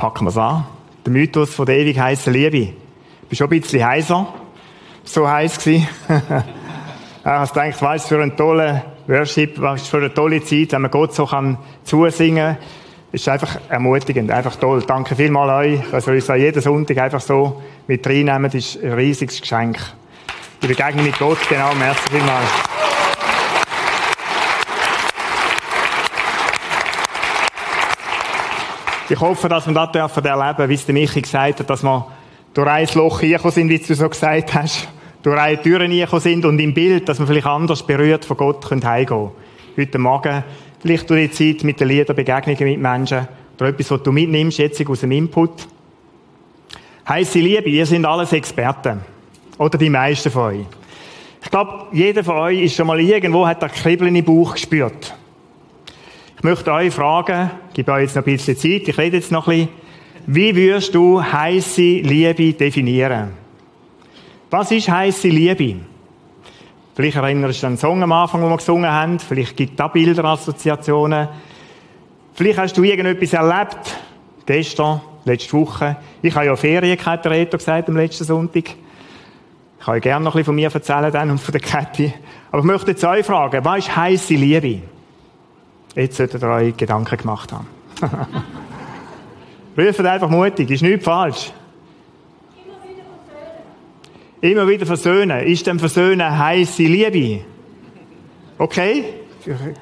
Packen wir es an. Der Mythos von der ewig heißen Liebe. Bin schon ein bisschen heiser. So heiß gsi. ich habe gedacht, was für ein toller Worship, was für eine tolle Zeit, wenn man Gott so kann zusingen kann. Ist einfach ermutigend, einfach toll. Danke vielmals euch, dass ihr uns jeden Sonntag einfach so mit reinnehmen. Das ist ein riesiges Geschenk. Die Begegnung mit Gott, genau, merci vielmals. Ich hoffe, dass wir das dürfen erleben, wie es der Michi gesagt hat, dass wir durch ein Loch reingekommen sind, wie du so gesagt hast, durch eine Tür reingekommen sind und im Bild, dass wir vielleicht anders berührt von Gott können heimgehen Heute Morgen, vielleicht durch die Zeit mit den Liedern, Begegnungen mit Menschen, oder etwas, was du mitnimmst, jetzt aus dem Input. Heisse Liebe, ihr sind alles Experten. Oder die meisten von euch. Ich glaube, jeder von euch ist schon mal irgendwo, hat ein Kribbeln im Bauch gespürt. Ich möchte euch fragen, ich gebe euch jetzt noch ein bisschen Zeit, ich rede jetzt noch ein bisschen. Wie würdest du heisse Liebe definieren? Was ist heisse Liebe? Vielleicht erinnerst du an den Song am Anfang, den wir gesungen haben. Vielleicht gibt es da Bilder, Assoziationen. Vielleicht hast du irgendetwas erlebt. Gestern, letzte Woche. Ich habe ja Ferien gehabt, der Reto gesagt, am letzten Sonntag. Ich kann euch gerne noch ein bisschen von mir erzählen dann und von der Kathi. Aber ich möchte jetzt euch fragen, was ist heisse Liebe? Jetzt solltet ihr euch Gedanken gemacht haben. Ruft einfach mutig, ist nichts falsch. Immer wieder versöhnen. Ist denn Versöhnen heisse Liebe? Okay?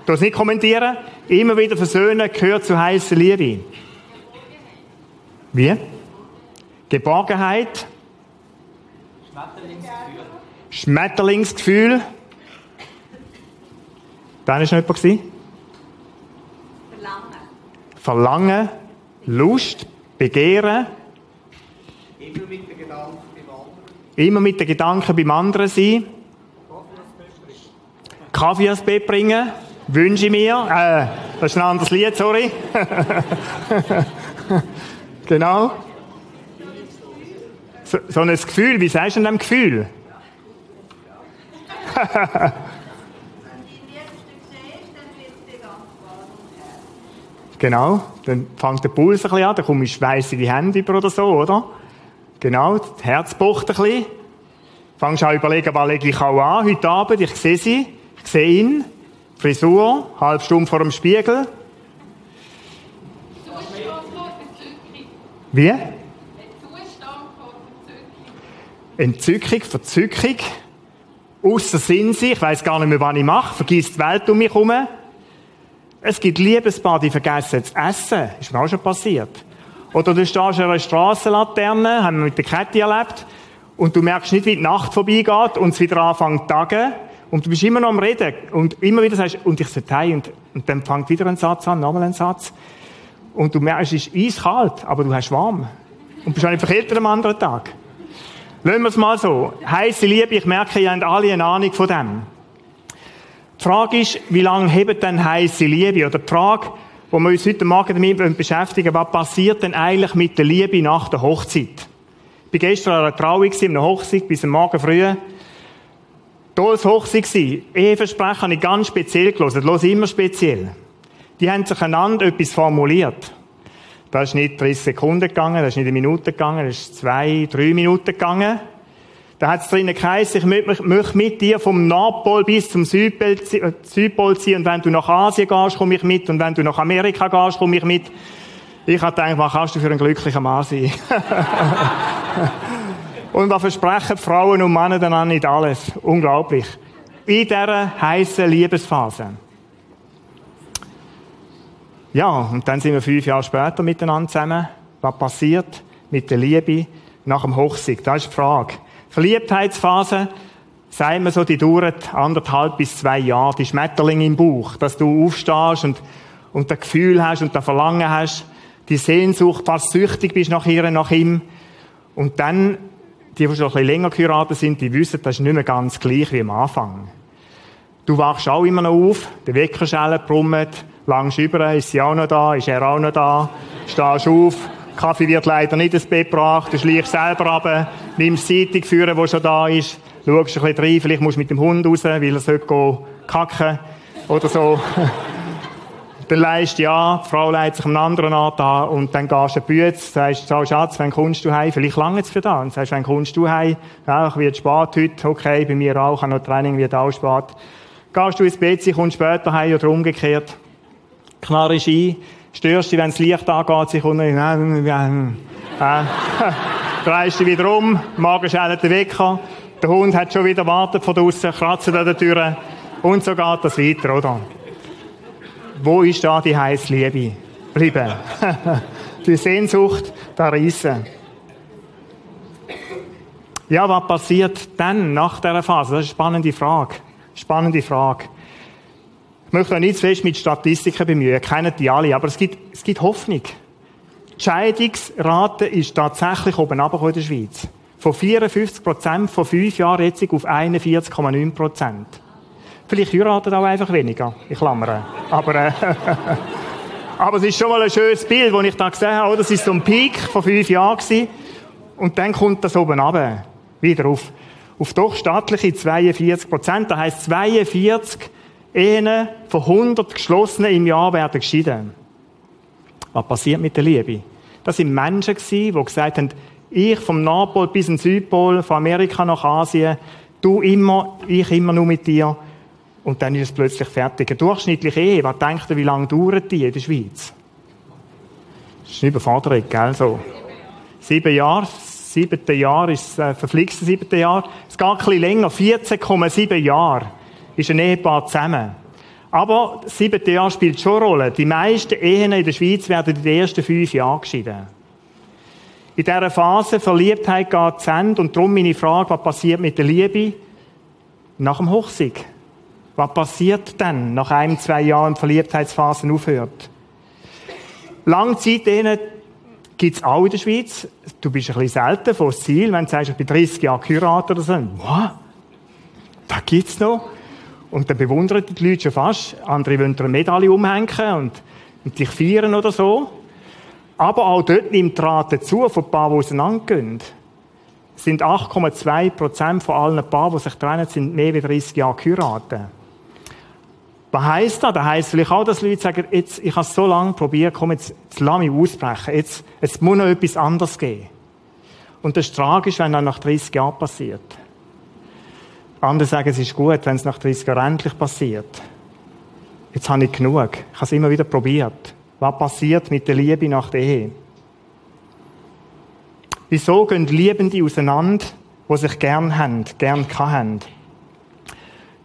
Das nicht kommentieren. Immer wieder versöhnen gehört zu heißer Liebe. Wie? Geborgenheit. Schmetterlingsgefühl. Schmetterlingsgefühl. Da war noch jemand. Verlangen, Lust, Begehren. Immer mit den Gedanken beim anderen. Immer mit den Gedanken beim anderen sein. Kaffee ans Bett bringen. Wünsche ich mir. Äh, das ist ein anderes Lied, sorry. genau. So, so ein Gefühl, wie sagst du denn dem Gefühl? Genau, dann fängt der Puls ein bisschen an, dann komme ich schweißige Hände über oder so, oder? Genau, das Herz pocht ein bisschen. Fangst an überlegen, was lege ich auch an heute Abend, ich sehe sie, ich sehe ihn, Frisur, halb Stunde vor dem Spiegel. Wie? Entzückung, Verzückung. Ausser Sinn sich, ich weiss gar nicht mehr, was ich mache, vergisst die Welt um mich herum. Es gibt Liebespaare, die vergessen zu essen. Ist mir auch schon passiert. Oder du stehst an einer Strassenlaterne, haben wir mit der Kette erlebt, und du merkst nicht, wie die Nacht vorbeigeht und es wieder anfängt zu tagen. Und du bist immer noch am Reden. Und immer wieder sagst, und ich sollte heim. Und, und dann fängt wieder ein Satz an, nochmal ein Satz. Und du merkst, es ist eiskalt, aber du hast warm. Und bist nicht verkältet am anderen Tag. Lassen wir es mal so. Heiße Liebe, ich merke, ihr habt alle eine Ahnung von dem. Die Frage ist, wie lange hebt denn heisse Liebe? Oder die Frage, wo wir uns heute Morgen damit beschäftigen, was passiert denn eigentlich mit der Liebe nach der Hochzeit? Ich war gestern an einer Trauung, in einer Hochzeit, bis am Morgen früh. Tolles Hochzeit gewesen. Eheversprechen habe ich ganz speziell gelesen. Los immer speziell. Die haben sich einander etwas formuliert. Das ist nicht 30 Sekunden gegangen, das ist nicht eine Minute gegangen, das ist zwei, drei Minuten gegangen. Da hat es drinnen geheißen, ich möchte mit dir vom Nordpol bis zum Südpol, Südpol ziehen und wenn du nach Asien gehst, komme ich mit und wenn du nach Amerika gehst, komme ich mit. Ich habe gedacht, was kannst du für ein glücklicher Mann sein? und was versprechen Frauen und Männer dann an nicht alles? Unglaublich. In dieser heißen Liebesphase. Ja, und dann sind wir fünf Jahre später miteinander zusammen. Was passiert mit der Liebe nach dem Hochsieg? Das ist die Frage. Verliebtheitsphase, sagen wir so, die dauert anderthalb bis zwei Jahre, die Schmetterlinge im Bauch, dass du aufstehst und, und das Gefühl hast und das Verlangen hast, die Sehnsucht, fast süchtig bist nach ihr, nach ihm. Und dann, die, die schon ein bisschen länger geheiratet sind, die wissen, das ist nicht mehr ganz gleich wie am Anfang. Du wachst auch immer noch auf, der Weckerschelle brummt, langst über, ist sie auch noch da, ist er auch noch da, stehst auf, Kaffee wird leider nicht ins Bett gebracht, du schleichst selber runter, nimmst die Zeitung führen, die schon da ist, schaust ein bisschen rein, vielleicht musst du mit dem Hund raus, weil er sollte kacken oder so. Dann leist ja, die Frau leitet sich einem anderen an und dann gehst du Bütz, sagst, so Schatz, wenn kommst du heim? Vielleicht lange es für da. Und sagst, wenn kommst du heim? Ja, ich werde spät heute, okay, bei mir auch, ich habe noch Training, wird auch spät. Gehst du ins Bett, kommst später heim oder umgekehrt. Knarrst ein, störst dich, wenn das Licht angeht, sie kommt, äh, drehst dich wieder um, Magen schält den Wecker, der Hund hat schon wieder wartet von draussen, kratzt an der Tür und so geht das weiter, oder? Wo ist da die heiße Liebe? Bleiben. die Sehnsucht, da reissen. Ja, was passiert dann nach dieser Phase? Das ist eine spannende Frage. Spannende Frage. Ich möchte auch nicht zu fest mit Statistiken bemühen, kennen die alle, aber es gibt, es gibt Hoffnung. Die Scheidungsrate ist tatsächlich oben in der Schweiz. Von 54 Prozent vor fünf Jahren jetzt auf 41,9 Prozent. Vielleicht heiraten auch einfach weniger, ich klammere. Aber, äh, aber es ist schon mal ein schönes Bild, das ich da gesehen habe. Das ist so ein Peak von fünf Jahren gewesen. Und dann kommt das oben runter. Wieder auf, auf doch stattliche 42 Prozent. Das heisst, 42 Ehen von 100 geschlossenen im Jahr werden geschieden. Was passiert mit der Liebe? Das sind Menschen die gesagt haben, ich vom Nordpol bis in Südpol, von Amerika nach Asien, du immer, ich immer nur mit dir. Und dann ist es plötzlich fertig. Eine durchschnittliche Ehe, was denkt ihr, wie lange dauert die in der Schweiz? Das ist eine Überforderung, gell, so. Sieben Jahre, siebte Jahr ist das äh, verflixte siebte Jahr. Es geht ein bisschen länger, 14,7 Jahre ist ein Ehepaar zusammen. Aber das siebte Jahr spielt schon eine Rolle. Die meisten Ehen in der Schweiz werden in den ersten fünf Jahren geschieden. In dieser Phase Verliebtheit geht zu Ende und darum meine Frage, was passiert mit der Liebe nach dem Hochsieg? Was passiert dann, nach ein, zwei Jahren Verliebtheitsphase aufhört? Langzeit gibt es auch in der Schweiz. Du bist ein bisschen selten vor das Ziel, wenn du sagst, ich bin 30 Jahre geheiratet oder so. Was? Da gibt's noch. Und dann bewundern die Leute schon fast. Andere wollen eine Medaille umhängen und, und dich feiern oder so. Aber auch dort nimmt die Rate zu von Paaren, die auseinandergehen. Es sind 8,2 Prozent von allen Paaren, die sich trennen, sind mehr als 30 Jahre geheiratet. Was heisst das? Das heisst vielleicht auch, dass Leute sagen, jetzt, ich habe es so lange probiert, komm, jetzt, jetzt lass mich ausbrechen. Jetzt, jetzt muss noch etwas anderes geben. Und das ist tragisch, wenn das nach 30 Jahren passiert. Andere sagen, es ist gut, wenn es nach 30 Jahren endlich passiert. Jetzt habe ich genug. Ich habe es immer wieder probiert. Was passiert mit der Liebe nach der Ehe? Wieso gehen Liebende auseinander, die sich gern haben, gern haben?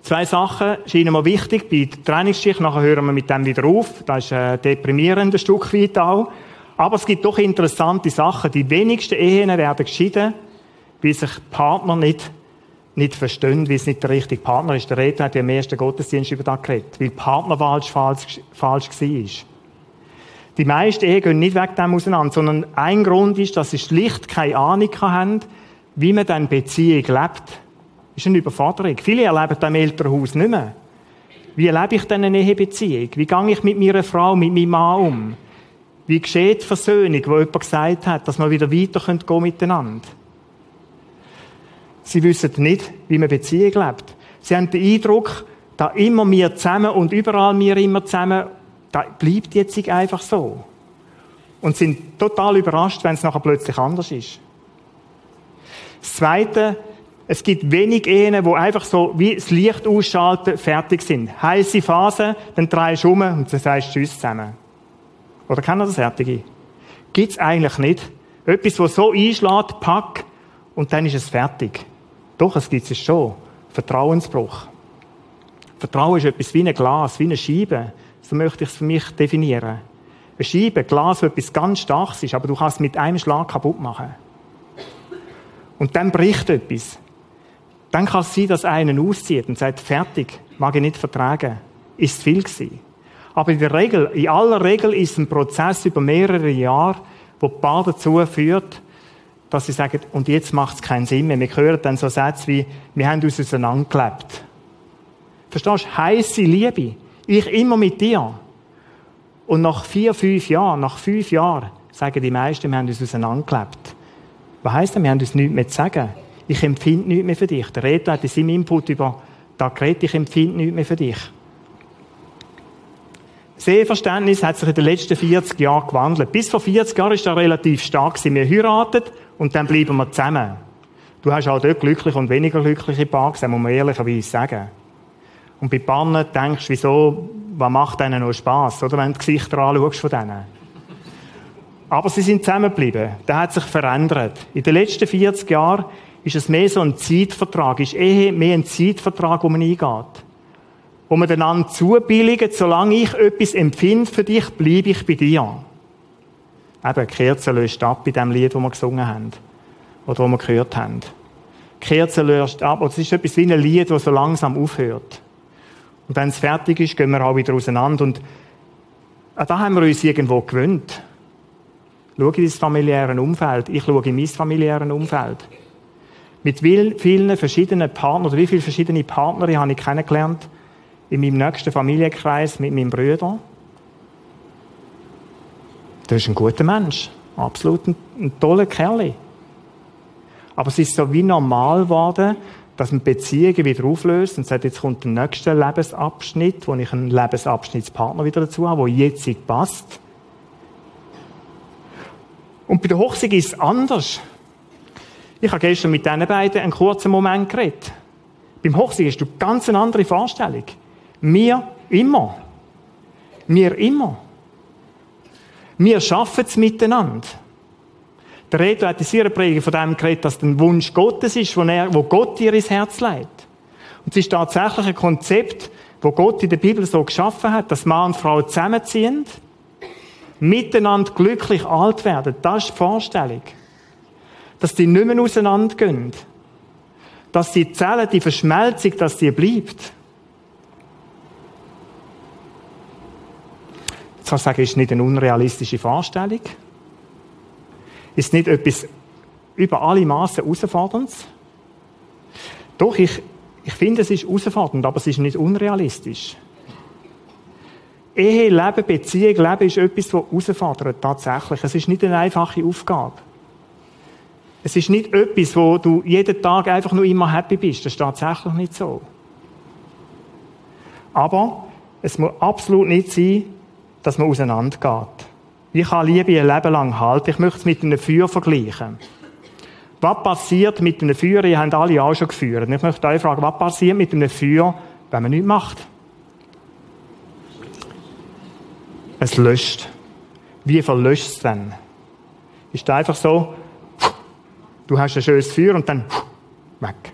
Zwei Sachen scheinen mir wichtig bei der Trainingsschicht. Nachher hören wir mit dem wieder auf. Das ist äh, deprimierend ein Stück weit auch. Aber es gibt doch interessante Sachen. Die wenigsten Ehen werden geschieden, weil sich Partner nicht, nicht verstehen, weil es nicht der richtige Partner ist. Der Redner hat ja im ersten Gottesdienst über das geredet, weil die Partnerwahl falsch, falsch war. Die meisten Ehen gehen nicht wegen dem auseinander, sondern ein Grund ist, dass sie schlicht keine Ahnung haben, wie man dann Beziehung lebt. Das ist eine Überforderung. Viele erleben das im Elternhaus nicht mehr. Wie erlebe ich denn eine Ehebeziehung? Wie gehe ich mit meiner Frau, mit meinem Mann um? Wie geschieht die Versöhnung, wo jemand gesagt hat, dass wir wieder weiter gehen miteinander? Sie wissen nicht, wie man Beziehung lebt. Sie haben den Eindruck, da immer wir zusammen und überall wir immer zusammen, da bleibt jetzt einfach so. Und sind total überrascht, wenn es nachher plötzlich anders ist. Das Zweite, es gibt wenig Ehen, wo einfach so wie das Licht ausschalten, fertig sind. Heiße Phase, dann drehst du um und dann sagst Tschüss zusammen. Oder kennen das Fertige? Gibt's eigentlich nicht. Etwas, das so einschlägt, pack, und dann ist es fertig. Doch, es gibt es schon. Vertrauensbruch. Vertrauen ist etwas wie ein Glas, wie eine Scheibe. So möchte ich es für mich definieren. Eine Scheibe, ein Glas, wo etwas ganz Starkes ist, aber du kannst es mit einem Schlag kaputt machen. Und dann bricht etwas. Dann kann es sein, dass einer auszieht und sagt, fertig, mag ich nicht vertragen. Ist viel gewesen. Aber in der Regel, in aller Regel ist es ein Prozess über mehrere Jahre, wo Paar dazu führt, dass sie sagen, und jetzt macht es keinen Sinn mehr. Wir hören dann so Sätze wie, wir haben uns auseinandergelebt. Verstehst du? Heisse Liebe. Ich immer mit dir. Und nach vier, fünf Jahren, nach fünf Jahren, sagen die meisten, wir haben uns auseinandergelebt. Was heisst das? Wir haben uns nichts mehr zu sagen ich empfinde nichts mehr für dich. Der Redner hat in seinem Input über da geredet, ich empfinde nichts mehr für dich. Sehverständnis hat sich in den letzten 40 Jahren gewandelt. Bis vor 40 Jahren ist er relativ stark. Wir heiratet und dann bleiben wir zusammen. Du hast auch dort glückliche und weniger glückliche Paare gesehen, muss man ehrlicherweise sagen. Und bei Pannen denkst du, wieso, was macht denen noch Spass, oder? Wenn du die Gesichter anschaust von denen. Aber sie sind zusammengeblieben. Der hat sich verändert. In den letzten 40 Jahren ist es mehr so ein Zeitvertrag, ist eher mehr ein Zeitvertrag, wo man eingeht. Wo man einander zubilligt, solange ich etwas empfinde für dich, bleibe ich bei dir. Eben, Kerze löscht ab bei dem Lied, das wir gesungen haben. Oder das wir gehört haben. Kerze löscht ab. Es ist etwas wie ein Lied, das so langsam aufhört. Und wenn es fertig ist, gehen wir auch wieder auseinander. Und da haben wir uns irgendwo gewöhnt. Schau in das familiäre Umfeld. Ich schaue in mein familiären Umfeld. Mit vielen verschiedenen Partnern, oder wie viele verschiedene Partner habe ich kennengelernt in meinem nächsten Familienkreis mit meinem Bruder. Das ist ein guter Mensch. Absolut ein, ein toller Kerl. Aber es ist so wie normal geworden, dass man Beziehungen wieder auflöst und sagt, jetzt kommt der nächste Lebensabschnitt, wo ich einen Lebensabschnittspartner wieder dazu habe, der jetzt passt. Und bei der Hochzeit ist es anders. Ich habe gestern mit diesen beiden einen kurzen Moment geredet. Beim Hochzeit hast du ganz eine andere Vorstellung. Wir immer. Wir immer. Wir schaffen es miteinander. Der Redler hat in seiner Predigt von dem geredet, dass es ein Wunsch Gottes ist, wo, er, wo Gott ihr ins Herz legt. Und es ist tatsächlich ein Konzept, wo Gott in der Bibel so geschaffen hat, dass Mann und Frau zusammenziehen, miteinander glücklich alt werden. Das ist die Vorstellung. Dass die nicht mehr auseinandergehen. Dass die Zellen, die Verschmelzung, dass die bleibt. Ich sagen, ist nicht eine unrealistische Vorstellung ist nicht etwas über alle Maßen herausforderndes. Doch, ich, ich finde, es ist herausfordernd, aber es ist nicht unrealistisch. Ehe, Leben, Beziehung, Leben ist etwas, das herausfordert, tatsächlich. Es ist nicht eine einfache Aufgabe. Es ist nicht etwas, wo du jeden Tag einfach nur immer happy bist. Das ist tatsächlich nicht so. Aber es muss absolut nicht sein, dass man auseinandergeht. Ich kann Liebe ein Leben lang halten. Ich möchte es mit einem Feuer vergleichen. Was passiert mit einem Feuer? Ihr habt alle auch schon geführt. Ich möchte euch fragen, was passiert mit einem Feuer, wenn man nichts macht? Es löscht. Wie verlöscht es denn? Ist es einfach so, du hast ein schönes Feuer und dann weg.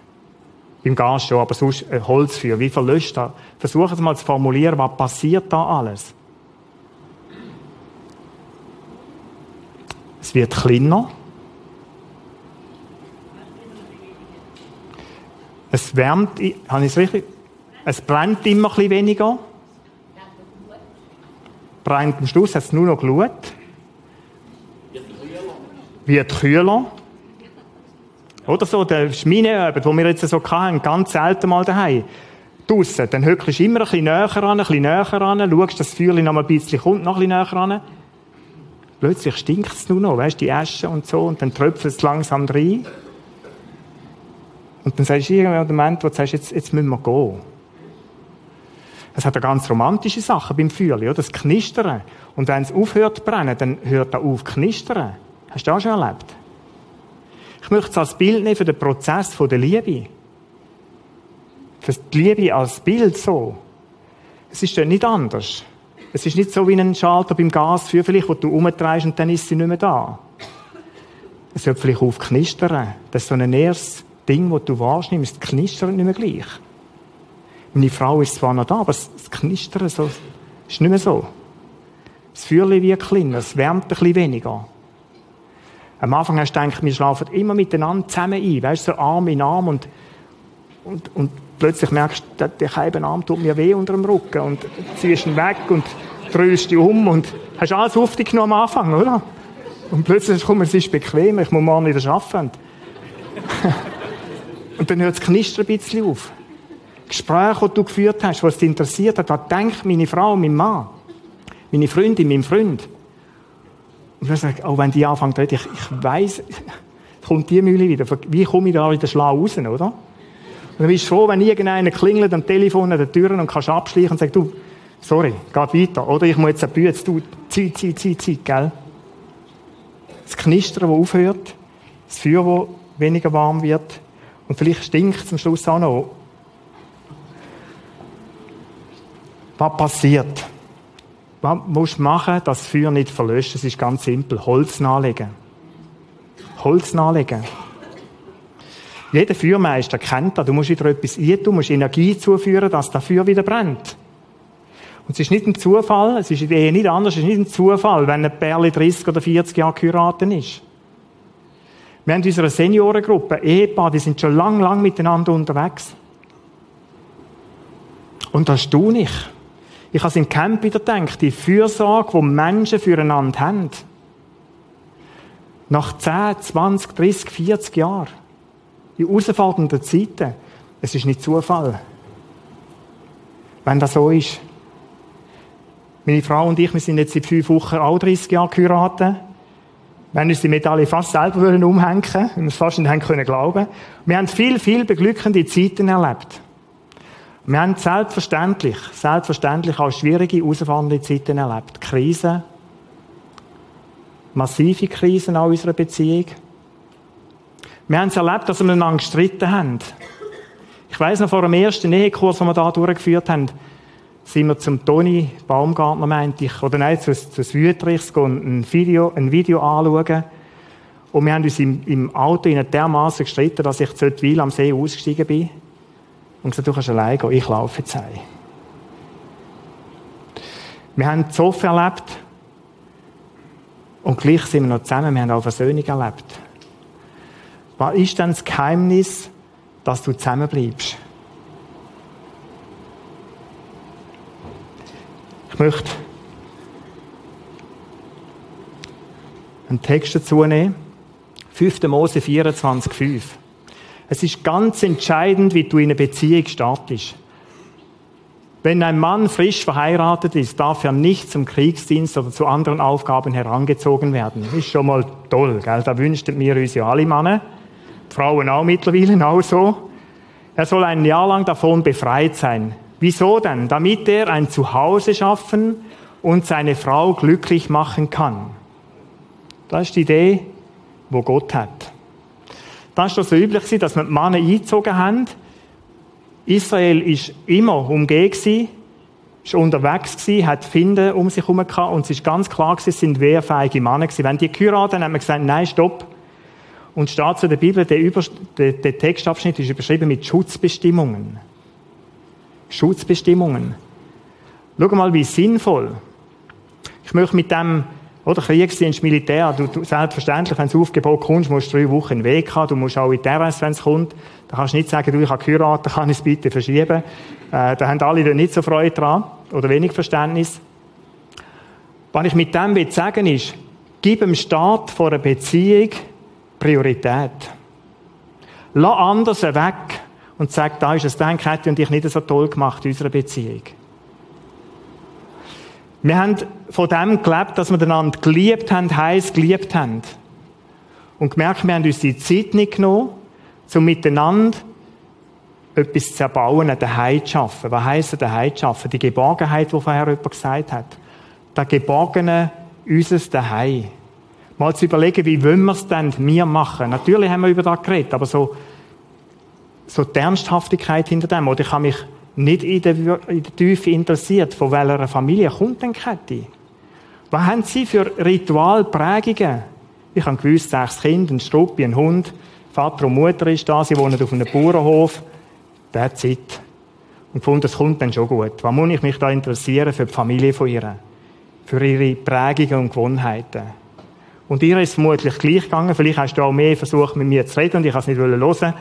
Beim Gas schon, aber sonst ein Holzfeuer. Wie verlöscht das? Versuchen Sie mal zu formulieren, was passiert da alles? Es wird kleiner. Es wärmt, habe ich es richtig? Es brennt immer ein bisschen weniger. Brennt am Schluss hat es nur noch Glut. Wird kühler. Oder so, der Schmineabend, den wir jetzt so hatten, ganz selten mal daheim. Draussen, dann hückst du immer ein bisschen näher ran, ein bisschen näher ran, schaust, dass das Feuer noch ein bisschen kommt, noch ein bisschen näher ran. Plötzlich stinkt es nur noch, weißt die Asche und so, und dann tröpft es langsam rein. Und dann sagst du irgendwann den Moment, wo du sagst, jetzt, jetzt müssen wir gehen. Es hat eine ganz romantische Sache beim Feuerli, oder? Das Knistern. Und wenn es aufhört zu brennen, dann hört er auf knistern. Hast du das auch schon erlebt? Ich möchte es als Bild nehmen für den Prozess der Liebe. Für die Liebe als Bild so. Es ist ja nicht anders. Es ist nicht so wie ein Schalter beim Gas für vielleicht, wo du umdrehst und dann ist sie nicht mehr da. Es hört vielleicht auf knistern. Das ist so ein erstes Ding, das du wahrnimmst. Es knistert nicht mehr gleich. Meine Frau ist zwar noch da, aber das Knistern so, ist nicht mehr so. Das Feuerchen wird kleiner, es wärmt ein bisschen weniger. Am Anfang hast du gedacht, wir schlafen immer miteinander zusammen ein, weißt du, so Arm in Arm und, und, und plötzlich merkst du, der Arm tut mir weh unter dem Rücken und ziehst ihn weg und drehst dich um und hast alles auf dich genommen am Anfang, oder? Und plötzlich kommt es ist bequem, ich muss morgen wieder arbeiten. und dann hört das Knistern ein bisschen auf. Gespräche, die du geführt hast, was dich interessiert hat, was denkt meine Frau, mein Mann, meine Freundin, mein Freund. Und dann sage ich, auch wenn die anfangen ich, ich weiss, kommt die Mühle wieder. Wie komme ich da wieder schlau raus, oder? Und dann bist froh, wenn irgendeiner klingelt am Telefon an der Tür und kannst abschleichen und sagst, du, Sorry, geht weiter. Oder ich muss jetzt eine Bühne, du, Zeit, Zeit, Zeit, Zeit, gell? Das Knistern, das aufhört, das Feuer, das weniger warm wird und vielleicht stinkt es am Schluss auch noch. Was passiert? Was musst du machen, dass das Feuer nicht verlöscht? Das ist ganz simpel. Holz nachlegen. Holz nachlegen. Jeder Feuermeister kennt das. Du musst wieder etwas ein, du musst Energie zuführen, dass das Feuer wieder brennt. Und es ist nicht ein Zufall, es ist in der Ehe nicht anders, es ist nicht ein Zufall, wenn ein Pärchen 30 oder 40 Jahre geheiratet ist. Wir haben in unserer Seniorengruppe Ehepaar, die sind schon lang, lang miteinander unterwegs. Und das tue ich. Ich habe es im Camp wieder gedacht, die Fürsorge, die Menschen füreinander haben. Nach 10, 20, 30, 40 Jahren. In herausfordernden Zeiten. Es ist nicht Zufall. Wenn das so ist. Meine Frau und ich, wir sind jetzt seit fünf Wochen auch 30 Jahre geheiratet. Haben uns die Medaille fast selber umhängen weil wir es fast nicht haben können glauben. Wir haben viel, viel beglückende Zeiten erlebt. Wir haben selbstverständlich, selbstverständlich auch schwierige, herausfordernde Zeiten erlebt. Krisen, massive Krisen in unserer Beziehung. Wir haben es erlebt, dass wir miteinander gestritten haben. Ich weiss noch vor dem ersten Ehekurs, den wir hier durchgeführt haben, sind wir zum Toni Baumgartner, meinte ich, oder nein, zu, zu Wüterichs ein Video, ein Video anschauen. Und wir haben uns im, im Auto in dermaßen gestritten, dass ich zu Weil am See ausgestiegen bin. Und gesagt, du kannst allein gehen, ich laufe jetzt heim. Wir haben so erlebt. Und gleich sind wir noch zusammen, wir haben auch Versöhnung erlebt. Was ist denn das Geheimnis, dass du zusammenbleibst? Ich möchte einen Text dazu nehmen. 5. Mose 24, 5. Es ist ganz entscheidend, wie du in einer Beziehung startest. Wenn ein Mann frisch verheiratet ist, darf er nicht zum Kriegsdienst oder zu anderen Aufgaben herangezogen werden. Das ist schon mal toll, gell? Da wünschten wir uns ja alle Männer. Frauen auch mittlerweile auch so. Er soll ein Jahr lang davon befreit sein. Wieso denn? Damit er ein Zuhause schaffen und seine Frau glücklich machen kann. Das ist die Idee, wo Gott hat. Das war so üblich, dass man die Männer eingezogen haben. Israel ist immer umgeben, ist unterwegs gewesen, hat Finden um sich herum gehabt und es ist ganz klar gewesen, es sind wehrfähige Männer gewesen. Wenn die geheiratet haben, haben wir gesagt, nein, stopp. Und steht zu der Bibel, der, Über der, der Textabschnitt ist überschrieben mit Schutzbestimmungen. Schutzbestimmungen. Schau mal, wie sinnvoll. Ich möchte mit dem, oder Kriegsdienst, Militär, du, du selbstverständlich, wenn du Aufgebot kommst, musst du drei Wochen in den Weg haben, du musst auch in RS, wenn es kommt. Da kannst du nicht sagen, du, ich habe geheiratet, kann ich es bitte verschieben. Äh, da haben alle nicht so Freude dran, oder wenig Verständnis. Was ich mit dem will sagen ist, gib dem Staat vor einer Beziehung Priorität. Lass anders weg und sagt, da ist es dann, hätte und ich nicht so toll gemacht in unserer Beziehung. Wir haben von dem gelebt, dass wir einander geliebt haben, heiß geliebt haben. Und gemerkt, wir haben uns die Zeit nicht genommen, um miteinander etwas zu erbauen, eine Heim zu schaffen. Was heisst eine Heim zu schaffen? Die Geborgenheit, die vorher jemand gesagt hat. Der Geborgene, unseres Daheim. Mal zu überlegen, wie wollen wir es denn mir machen? Natürlich haben wir über das geredet, aber so so die Ernsthaftigkeit hinter dem. Oder ich habe mich nicht in der, in der Tiefe interessiert, von welcher Familie kommt denn Kette? Was haben sie für Ritualprägungen? Ich habe gewusst, sechs Kinder, ein Struppi, ein Hund, Vater und Mutter ist da, sie wohnen auf einem Bauernhof. That's it. Und gefunden, das kommt dann schon gut. Was muss ich mich da interessieren für die Familie von ihr? Für ihre Prägungen und Gewohnheiten? Und ihr ist vermutlich gleich gegangen. Vielleicht hast du auch mehr versucht, mit mir zu reden und ich kann es nicht hören.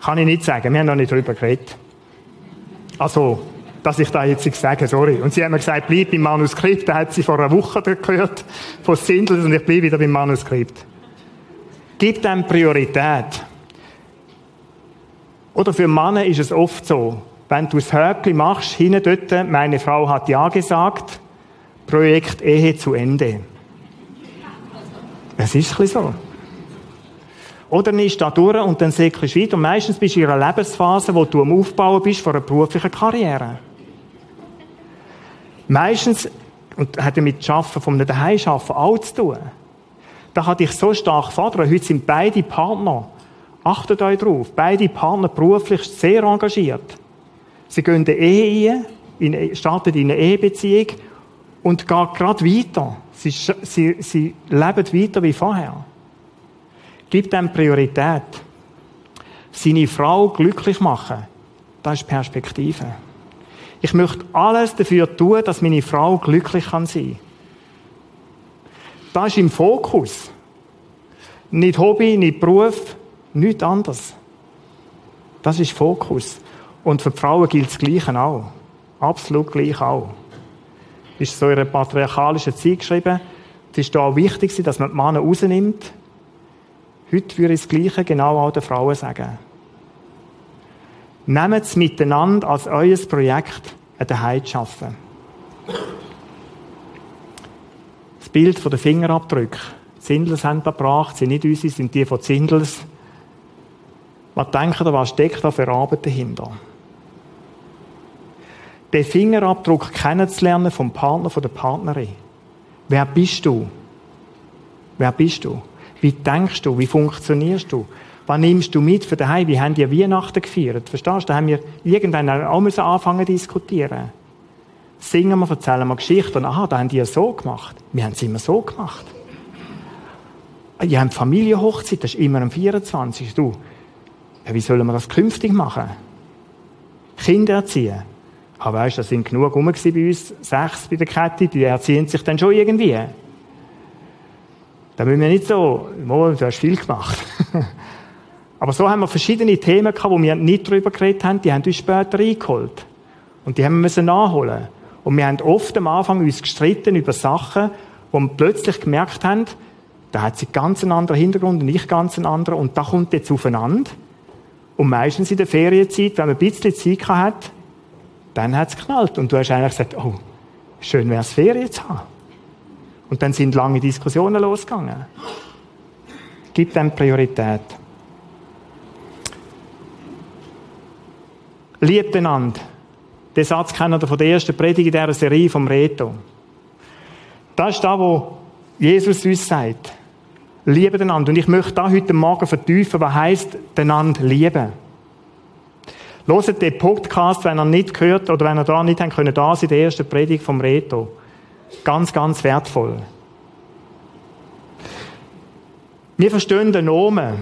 Kann ich nicht sagen. Wir haben noch nicht darüber geredet. Also, dass ich da jetzt sage, sorry. Und sie haben mir gesagt, bleib beim Manuskript. Da hat sie vor einer Woche gehört, von Sindels, und ich bleibe wieder beim Manuskript. Gib dem Priorität. Oder für Männer ist es oft so, wenn du das Höckli machst, hinten dort, meine Frau hat Ja gesagt, Projekt Ehe zu Ende. Es ist ein so. Oder nimmst da durch und dann säckelst du weiter. Und meistens bist du in einer Lebensphase, wo du am Aufbauen bist von einer beruflichen Karriere. Meistens, und hat mit Schaffen vom Daheimschaffen auch zu tun. Da hatte ich so stark fordern. Heute sind beide Partner, achtet euch drauf, beide Partner beruflich sehr engagiert. Sie gehen in die Ehe ein, starten in eine Ehebeziehung und gehen gerade weiter. Sie, sie, sie leben weiter wie vorher. Gibt dem Priorität. Seine Frau glücklich machen, das ist Perspektive. Ich möchte alles dafür tun, dass meine Frau glücklich kann sein. Das ist im Fokus. Nicht Hobby, nicht Beruf, nichts anderes. Das ist Fokus. Und für die Frauen gilt das Gleiche auch. Absolut gleich auch. Ist so in einer patriarchalischen Zeit geschrieben. Es ist auch wichtig, dass man die Männer rausnimmt. Heute würde ich das Gleiche genau auch den Frauen sagen. Nehmt es miteinander als euer Projekt, ein Daheim zu schaffen. Das Bild von den Fingerabdrücken. Zindels haben da gebracht, sind nicht unsere, sind die von Zindels. Was denkt ihr, was steckt da für Arbeit dahinter? Den Fingerabdruck kennenzulernen vom Partner, von der Partnerin. Wer bist du? Wer bist du? Wie denkst du? Wie funktionierst du? Was nimmst du mit für daheim? Wie haben die Weihnachten gefeiert? Verstehst du? Da haben wir irgendwann auch müssen anfangen zu diskutieren. Singen wir, erzählen wir Geschichten. Aha, da haben die ja so gemacht. Wir haben es immer so gemacht. Ihr habt Familienhochzeit, das ist immer am 24. Du, ja, wie sollen wir das künftig machen? Kinder erziehen. Ah, weißt, da sind genug rum bei uns, sechs bei der Kette, die erziehen sich dann schon irgendwie. Da müssen wir nicht so, oh, du hast viel gemacht. Aber so haben wir verschiedene Themen gehabt, wo wir nicht darüber geredet haben, die haben uns später eingeholt. Und die haben wir müssen nachholen. Und wir haben oft am Anfang uns gestritten über Sachen, wo wir plötzlich gemerkt haben, da hat sie ganz einen anderen Hintergrund und ich ganz einen anderen und da kommt jetzt aufeinander. Und meistens in der Ferienzeit, wenn man ein bisschen Zeit hat, dann hat es geknallt. Und du hast eigentlich gesagt, oh, schön wäre es Ferien zu haben. Und dann sind lange Diskussionen losgegangen. Gib dem Priorität. Liebt einander. Den Satz kennen wir von der ersten Predigt in dieser Serie vom Reto. Das ist das, was Jesus uns sagt. Liebe einander. Und ich möchte da heute Morgen vertiefen, was heisst, einander lieben. Hört den Podcast, wenn ihr nicht gehört oder wenn ihr da nicht habt können, da sein, der ersten Predigt vom Reto. Ganz, ganz wertvoll. Wir verstehen den Nomen,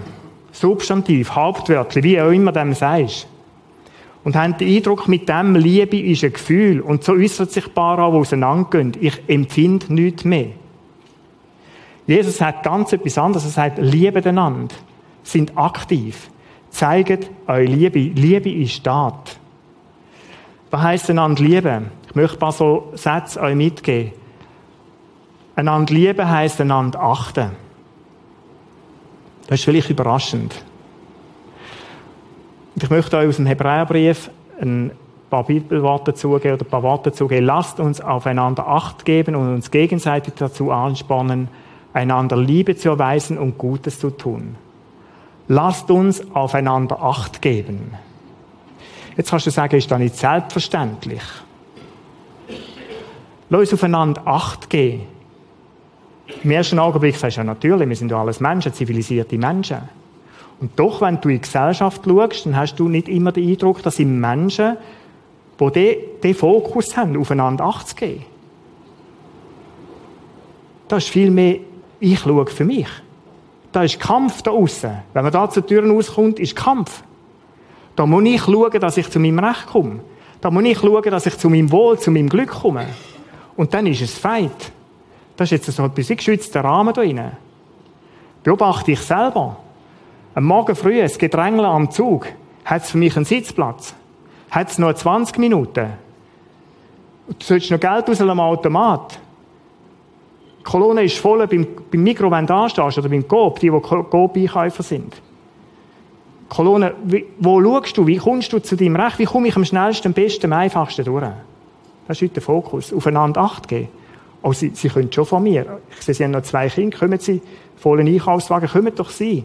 Substantiv, Hauptwörtchen, wie auch immer dem sagst und haben den Eindruck, mit dem Liebe ist ein Gefühl. Und so äußert sich an, die auseinandergehen. Ich empfinde nichts mehr. Jesus sagt ganz etwas anderes. Er sagt, liebe einander. Sind aktiv. Zeigt eure Liebe. Liebe ist Tat. Was heisst einander lieben? Ich möchte ein paar so Sätze euch mitgeben. Einander lieben heisst einander achten. Das ist vielleicht überraschend. Ich möchte euch aus dem Hebräerbrief ein paar Bibelworte zugeben oder ein paar Worte zugeben. Lasst uns aufeinander Acht geben und uns gegenseitig dazu anspornen, einander Liebe zu erweisen und Gutes zu tun. Lasst uns aufeinander Acht geben. Jetzt kannst du sagen, ist das nicht selbstverständlich? Lass uns aufeinander Acht geben. Im ersten Augenblick sagst du ja natürlich, wir sind ja alles Menschen, zivilisierte Menschen. Und doch, wenn du in die Gesellschaft schaust, dann hast du nicht immer den Eindruck, dass sind Menschen, die den, den Fokus haben, aufeinander Acht zu geben. Das ist viel mehr, ich schaue für mich. Da ist Kampf da außen. Wenn man da zur Tür rauskommt, ist Kampf. Da muss ich schauen, dass ich zu meinem Recht komme. Da muss ich schauen, dass ich zu meinem Wohl, zu meinem Glück komme. Und dann ist es Feind. Das ist jetzt so ein bisschen geschützter Rahmen da drin. Beobachte ich selber. Am Morgen früh, das Gedrängle am Zug, hat es für mich einen Sitzplatz. Hat es noch 20 Minuten. Du sollst noch Geld aus am Automat. Kolonne ist voll beim, beim Mikro, wenn du anstehst, oder beim Coop, die, die Coop-Einkäufer sind. Kolonne, wo schaust du? Wie kommst du zu deinem Recht? Wie komme ich am schnellsten, am besten, am einfachsten durch? Das ist heute der Fokus. Aufeinander Acht geben. Oh, sie, sie können schon von mir. Ich sehe, Sie haben noch zwei Kinder. Kommen Sie, vollen Einkaufswagen, kommen doch Sie.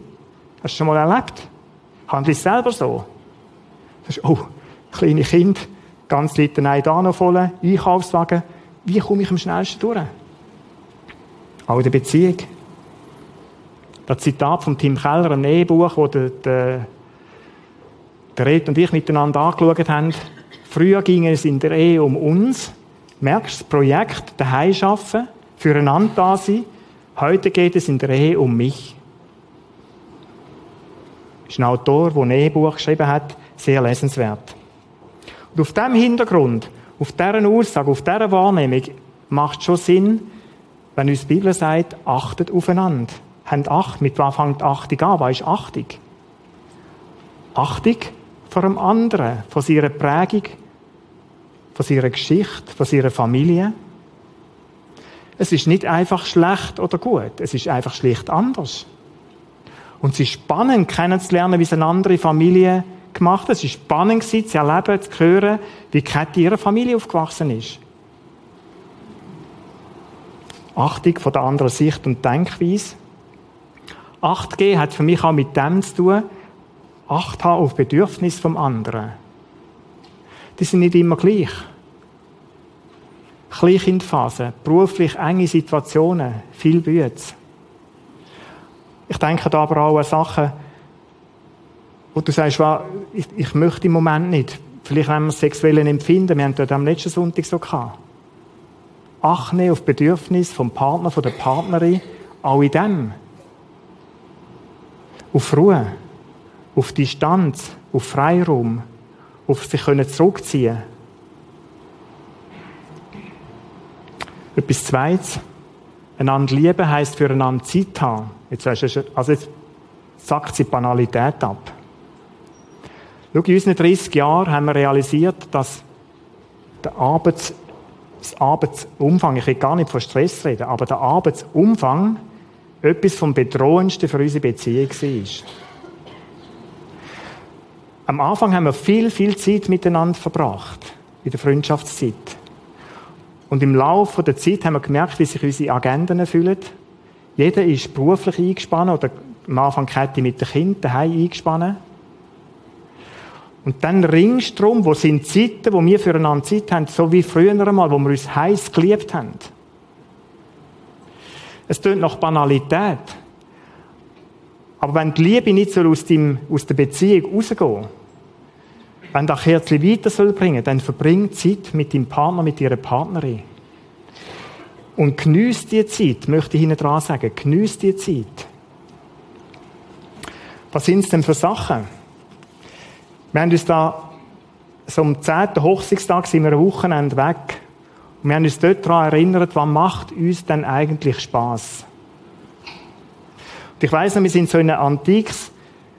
Hast du schon mal erlebt? Handle ich selber so? Das ist, oh, kleine Kind, ganz Liter Nein da noch voll, Einkaufswagen, Wie komme ich am schnellsten durch? Auch in der Beziehung. Das Zitat von Tim Keller, ein Ehebuch, wo der, der, der Red und ich miteinander angeschaut haben. Früher ging es in der Ehe um uns. Merkst du, das Projekt, daheim arbeiten, füreinander da sein. Heute geht es in der Ehe um mich. Das ist ein Autor, der ein Ehebuch geschrieben hat, sehr lesenswert. Und auf diesem Hintergrund, auf dieser Aussage, auf dieser Wahrnehmung, macht es schon Sinn, wenn uns die Bibel sagt, achtet aufeinander. Habt Acht. Mit was fängt Achtung an? Was ist Achtung? Achtung vor einem anderen, von seiner Prägung, von seiner Geschichte, von seiner Familie. Es ist nicht einfach schlecht oder gut, es ist einfach schlicht anders. Und es ist spannend kennenzulernen, wie es eine andere Familie gemacht hat. Es ist spannend gewesen, zu erleben, zu hören, wie Kathi ihrer Familie aufgewachsen ist. Achtung von der anderen Sicht und Denkweise. 8G hat für mich auch mit dem zu tun, Acht haben auf Bedürfnis vom anderen. Die sind nicht immer gleich. Kleinkindphase, beruflich enge Situationen, viel Bütz. Ich denke da aber auch an Sachen, wo du sagst, ich, ich möchte im Moment nicht. Vielleicht haben wir sexuellen Empfinden. Wir haben dort am letzten Sonntag so gehabt. Achten auf Bedürfnis vom Partner, von der Partnerin, auch in dem. Auf Ruhe, auf Distanz, auf Freiraum, auf sich können zurückziehen. Etwas Zweites. Einander lieben heisst füreinander Zeit haben. Jetzt, also jetzt sagt sie Banalität ab. Schau, in unseren 30 Jahren haben wir realisiert, dass der Arbeits, Arbeitsumfang, ich will gar nicht von Stress reden, aber der Arbeitsumfang etwas vom Bedrohendsten für unsere Beziehung war. Am Anfang haben wir viel, viel Zeit miteinander verbracht, in der Freundschaftszeit. Und im Laufe der Zeit haben wir gemerkt, wie sich unsere Agenden fühlen. Jeder ist beruflich eingespannt oder am Anfang Kette mit den Kindern daheim eingespannt. Und dann ringst du drum, wo sind Zeiten, wo wir füreinander Zeit haben, so wie früher einmal, wo wir uns heiß geliebt haben. Es tönt nach Banalität. Aber wenn die Liebe nicht so aus, dem, aus der Beziehung rausgeht, wenn das Kerzchen weiter soll bringen, dann verbring Zeit mit deinem Partner, mit ihrer Partnerin. Und geniess die Zeit, möchte ich Ihnen dran sagen, geniess die Zeit. Was sind es denn für Sachen? Wir haben uns da, so am 10. Hochzeitstag sind wir ein Wochenende weg. Und wir haben uns dort daran erinnert, was macht uns denn eigentlich Spaß? Und ich weiss noch, wir sind so in ein antikes,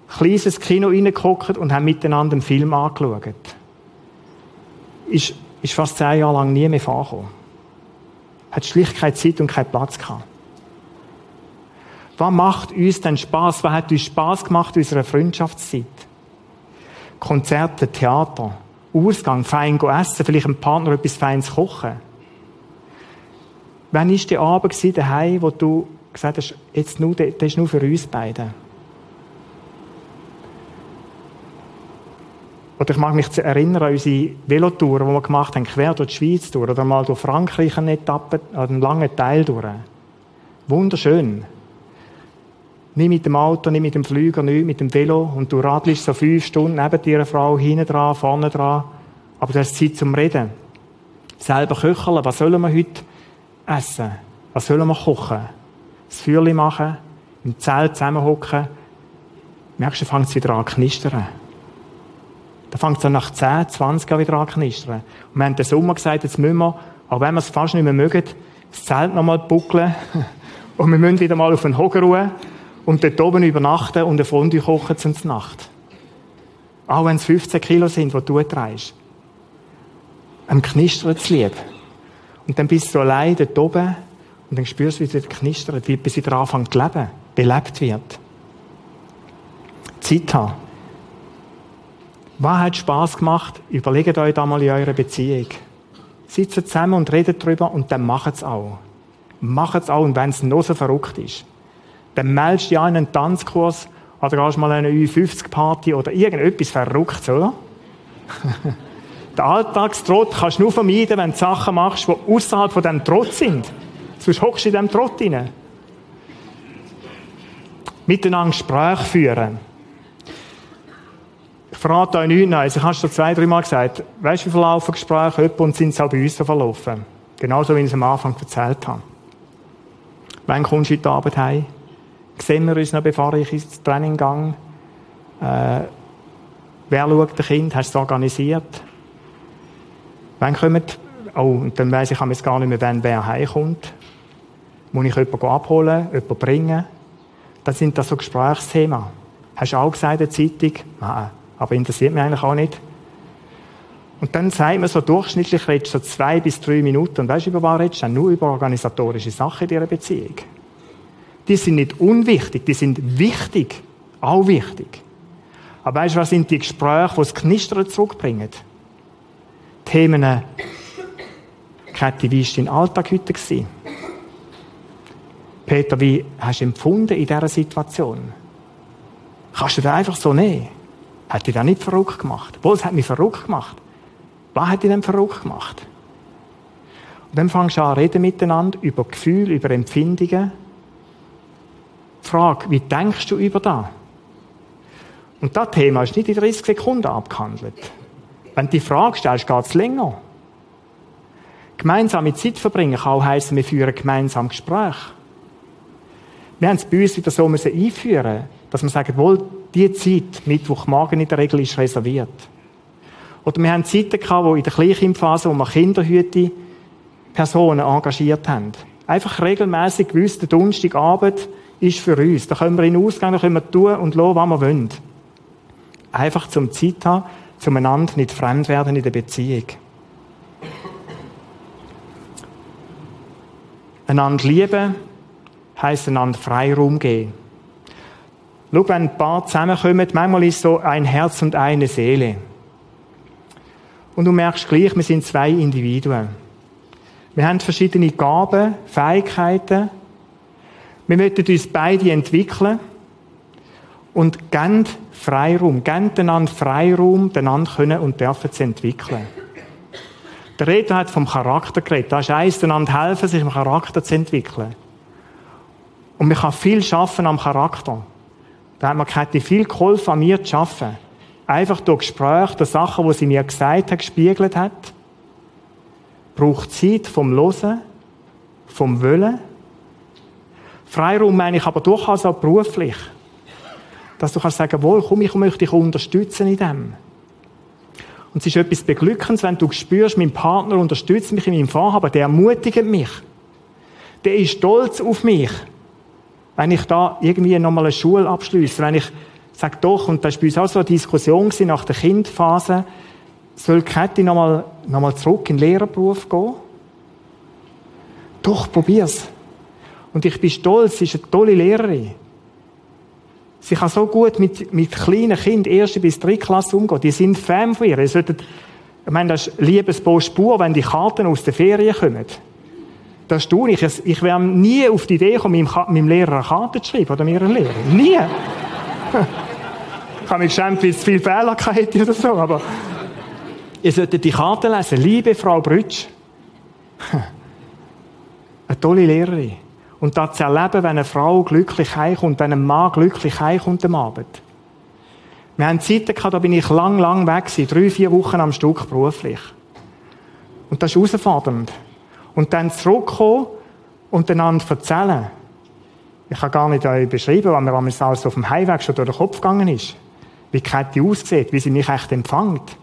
kleines Kino reingeguckt und haben miteinander einen Film angeschaut. Ist, ist fast zehn Jahre lang nie mehr vorgekommen. Hat schlicht keine Zeit und keinen Platz gehabt. Was macht uns denn Spaß? Was hat uns Spaß gemacht in unserer Freundschaftszeit? Konzerte, Theater, Ausgang, fein essen, vielleicht einem Partner etwas Feines kochen Wann war der Abend daheim, wo du gesagt hast, jetzt nur, das ist nur für uns beide? Oder ich mag mich erinnern an unsere Velotouren, die wir gemacht haben, quer durch die Schweiz durch, oder mal durch Frankreich eine Etappe, einen langen Teil durch. Wunderschön. Nicht mit dem Auto, nicht mit dem Flüger, nicht mit dem Velo. Und du radelst so fünf Stunden neben dir, eine Frau, hinten dran, vorne dran. Aber du hast Zeit zum Reden. Selber köcheln. Was sollen wir heute essen? Was sollen wir kochen? Das Feuerchen machen, im Zelt zusammenhocken. Merkst du, fängt es wieder an zu knistern. Da fängt es dann nach 10, 20 Jahren wieder an zu knistern. Und wir haben den Sommer gesagt, jetzt müssen wir, auch wenn wir es fast nicht mehr mögen, das Zelt noch mal buckeln. Und wir müssen wieder mal auf den Hocker ruhen und dort oben übernachten und eine Fondue kochen zur Nacht. Auch wenn es 15 Kilo sind, die du trägst. Am knistert es lieb. Und dann bist du allein dort oben und dann spürst du, wie es knistert, wie bis wieder anfängt zu leben, belebt wird. Zeit haben. Was hat Spass gemacht? Überlegt euch da mal in eurer Beziehung. Sitzt zusammen und redet darüber und dann macht es auch. Macht es auch, und wenn es noch so verrückt ist. Dann meldest du dich einen Tanzkurs oder gehst mal eine Ü50-Party oder irgendetwas Verrücktes, oder? Den Alltagstrott kannst du nur vermeiden, wenn du Sachen machst, die außerhalb von diesem Trott sind. Sonst hockst du in diesem Trott rein. Miteinander Gespräche führen. Ich verrate euch nichts Neues. Ich habe es schon zwei, drei Mal gesagt. Weißt du, wie verlaufen Gespräche und sind es auch bei uns verlaufen? Genauso, wie ich es am Anfang erzählt habe. Wann kommst du heute Abend heim? Sehen wir uns noch, bevor ich ins Training gehe? Äh, wer schaut das Kind? Hast du es organisiert? Wann kommt, oh, und dann weiss ich jetzt gar nicht mehr, wann wer heimkommt. Muss ich jemanden abholen, jemanden bringen? Das sind das so Gesprächsthemen. Hast du auch gesagt in der Zeitung? Nein, aber interessiert mich eigentlich auch nicht. Und dann sagt man so, durchschnittlich redest so zwei bis drei Minuten. Und weißt du, über was redest du? Nur über organisatorische Sachen in dieser Beziehung. Die sind nicht unwichtig, die sind wichtig. Auch wichtig. Aber weißt du, was sind die Gespräche, die das Knistern zurückbringen? Themen, Kathi, wie war dein Alltag heute? Gewesen? Peter, wie hast du empfunden in dieser Situation? Kannst du das einfach so nehmen? Hat dich das nicht verrückt gemacht? Wohl, es hat mich verrückt gemacht. Was hat dich denn verrückt gemacht? Und dann fangst du an reden miteinander über Gefühle, über Empfindungen. Die Frage, wie denkst du über das? Und das Thema ist nicht in 30 Sekunden abgehandelt. Wenn du die Frage stellst, geht es länger. Gemeinsame Zeit verbringen kann auch heissen, wir führen gemeinsam Gespräche. Wir haben es bei uns wieder so müssen einführen, dass wir sagen, wohl, die Zeit, Mittwochmorgen in der Regel, ist reserviert. Oder wir haben Zeiten gehabt, wo in der Kleinkindphase, wo wir Kinderhüte Personen engagiert haben. Einfach regelmäßig gewusst, der Donnerstagabend ist für uns. Da können wir in Ausgang, da können wir tun und lassen, was wir wollen. Einfach zum Zeit haben, zueinander nicht fremd werden in der Beziehung. Einander lieben heisst einander Freiraum geben. Schau, wenn ein Paar zusammenkommen, manchmal ist so ein Herz und eine Seele. Und du merkst gleich, wir sind zwei Individuen. Wir haben verschiedene Gaben, Fähigkeiten. Wir möchten uns beide entwickeln und geben Freiraum, geben einander Freiraum, einander können und dürfen zu entwickeln. Der Redner hat vom Charakter geredet. Da ist eins, einander helfen, sich im Charakter zu entwickeln. Und man kann viel schaffen am Charakter. Da hat mir Kathi viel geholfen, an mir zu arbeiten. Einfach durch Gespräche, durch Sachen, die sie mir gesagt hat, gespiegelt hat. Braucht Zeit vom Losen, vom Wollen. Freiraum meine ich aber durchaus auch beruflich dass du kannst sagen, wohl, komm, ich möchte dich unterstützen in dem. Und es ist etwas Beglückendes, wenn du spürst, mein Partner unterstützt mich in meinem Vorhaben, der ermutigt mich. Der ist stolz auf mich. Wenn ich da irgendwie nochmal eine Schule abschließe, wenn ich sage, doch, und das war bei uns auch so eine Diskussion nach der Kindphase, soll Kathi nochmal, nochmal zurück in den Lehrerberuf gehen? Doch, probier's. Und ich bin stolz, sie ist eine tolle Lehrerin. Sie kann so gut mit, mit kleinen Kindern, erste bis dritte Klasse umgehen. Die sind Fan von ihr. ihr solltet, ich meine, das ist Liebesbo Spur, wenn die Karten aus der Ferien kommen. Das tue ich. Ich wäre nie auf die Idee gekommen, meinem, meinem Lehrer eine Karte zu schreiben oder mir einen Lehrer. Nie. ich habe mich geschämt, weil es viel Fehler hätte oder so, aber ihr solltet die Karte lesen. Liebe Frau Brütsch. Eine tolle Lehrerin. Und das zu erleben, wenn eine Frau glücklich heimkommt, wenn ein Mann glücklich heimkommt am Abend. Wir haben Zeiten gehabt, da bin ich lang, lang weg gewesen, drei, vier Wochen am Stück beruflich. Und das ist herausfordernd. Und dann zurückkommen und einander erzählen. Ich kann gar nicht euch beschreiben, was mir alles auf dem Heimweg schon durch den Kopf gegangen ist. Wie Kathi aussieht, wie sie mich echt empfängt.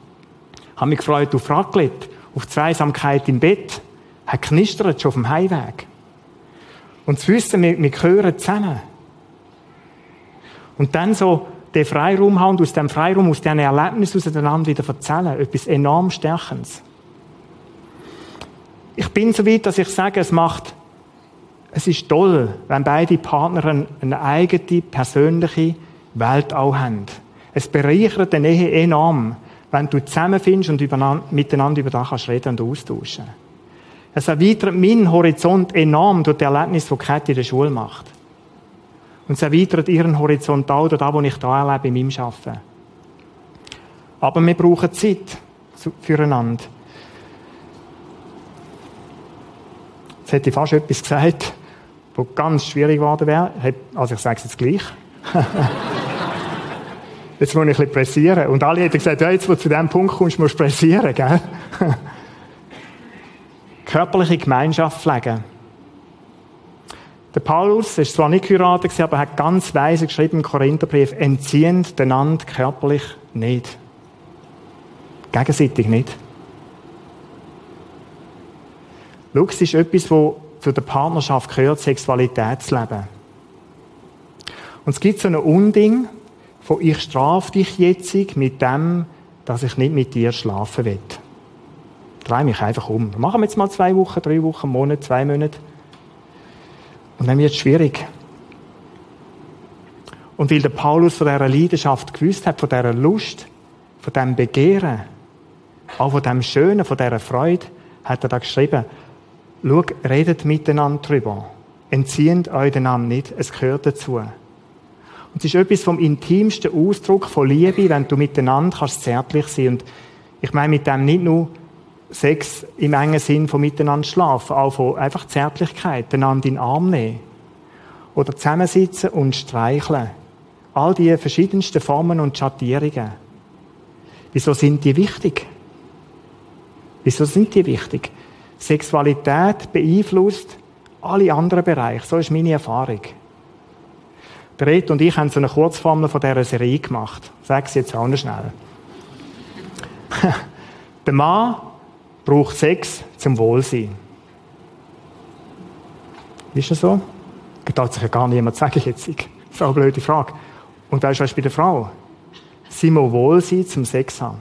Ich habe mich gefreut auf Raclette, auf Zweisamkeit im Bett. Hat knistert schon auf dem Heimweg. Und zu wissen, wir, wir gehören zusammen. Und dann so den Freiraum haben aus dem Freiraum, aus diesen Erlebnissen auseinander wieder erzählen. Etwas enorm Stärkendes. Ich bin so weit, dass ich sage, es macht, es ist toll, wenn beide Partner eine eigene, persönliche Welt auch haben. Es bereichert eine Ehe enorm, wenn du zusammenfindest und miteinander über das kannst reden und austauschen. Es erweitert meinen Horizont enorm durch die Erlebnisse, die Kathi in der Schule macht. Und es erweitert ihren Horizont auch durch das, was ich hier erlebe in meinem Arbeiten. Aber wir brauchen Zeit füreinander. Jetzt hätte ich fast etwas gesagt, was ganz schwierig geworden wäre. Also ich sage es jetzt gleich. jetzt muss ich ein bisschen pressieren. Und alle hätten gesagt, ja, jetzt, wo du zu diesem Punkt kommst, musst du pressieren, gell? Körperliche Gemeinschaft pflegen. Der Paulus ist zwar nicht geheiratet, aber er hat ganz weise geschrieben im Korintherbrief, entziehend einander körperlich nicht. Gegenseitig nicht. Es ist etwas, das zu der Partnerschaft gehört, Sexualitätsleben. Und es gibt so ein Unding von ich strafe dich jetzt mit dem, dass ich nicht mit dir schlafen will. Dreh mich einfach um. Machen wir jetzt mal zwei Wochen, drei Wochen, einen Monat, zwei Monate. Und dann wird es schwierig. Und weil der Paulus von dieser Leidenschaft gewusst hat, von dieser Lust, von diesem Begehren, auch von dem Schönen, von dieser Freude, hat er da geschrieben, schau, redet miteinander drüber. Entzieht euch den Namen nicht, es gehört dazu. Und es ist etwas vom intimsten Ausdruck von Liebe, wenn du miteinander kannst zärtlich sein. Und ich meine mit dem nicht nur Sex im engen Sinn von miteinander schlafen, auch von einfach Zärtlichkeit, einander in den Arm nehmen. Oder zusammensitzen und streicheln. All die verschiedensten Formen und Schattierungen. Wieso sind die wichtig? Wieso sind die wichtig? Sexualität beeinflusst alle anderen Bereiche. So ist meine Erfahrung. Der und ich haben so eine Kurzformel von dieser Serie gemacht. Sag jetzt auch noch schnell. Der Mann braucht Sex zum Wohlsein. Ist das so? Das darf sich ja gar niemand sagen jetzt. Das ist eine blöde Frage. Und weißt du, was bei der Frau? Sie muss Wohlsein zum Sex haben.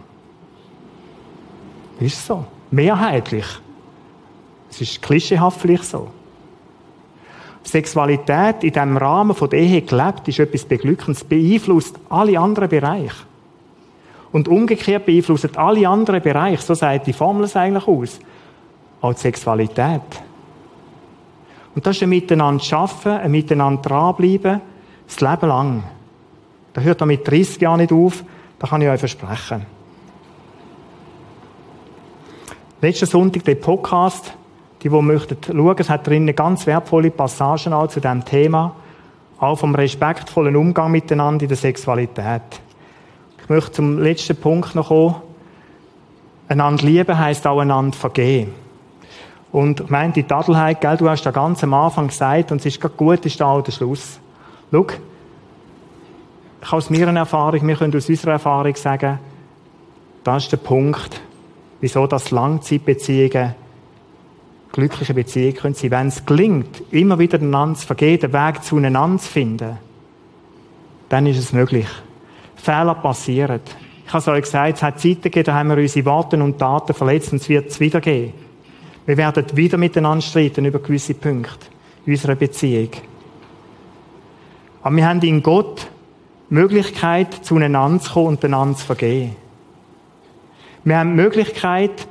Ist so. Mehrheitlich. Es ist klischeehaft vielleicht so. Sexualität in diesem Rahmen von der Ehe gelebt ist etwas Beglückendes, beeinflusst alle anderen Bereiche. Und umgekehrt beeinflusst alle anderen Bereiche, so sagt die Formel es eigentlich aus, auch die Sexualität. Und das ist ein Miteinander schaffen, ein Miteinander dranbleiben, das Leben lang. Das hört mit 30 Jahren nicht auf, das kann ich euch versprechen. Letzten Sonntag der Podcast, die, die möchten schauen, es hat drinnen ganz wertvolle Passagen auch zu diesem Thema, auch vom respektvollen Umgang miteinander in der Sexualität. Ich möchte zum letzten Punkt noch kommen. Einander lieben heisst auch einander vergeben. Und ich meine, die Tadelheit, gell, du hast da ganz am Anfang gesagt, und es ist gut, ist da auch der Schluss. Schau, ich aus meiner Erfahrung, wir können aus unserer Erfahrung sagen, das ist der Punkt, wieso das Langzeitbeziehungen glückliche Beziehungen können sein. Wenn es gelingt, immer wieder einander zu vergehen, den Weg zueinander zu finden, dann ist es möglich. Fehler passieren. Ich habe es euch gesagt, es hat Zeiten gegeben, da haben wir unsere Worte und Taten verletzt und es wird es wieder geben. Wir werden wieder miteinander streiten über gewisse Punkte in unserer Beziehung. Aber wir haben in Gott die Möglichkeit, zueinander zu kommen und einander zu vergehen. Wir haben die Möglichkeit,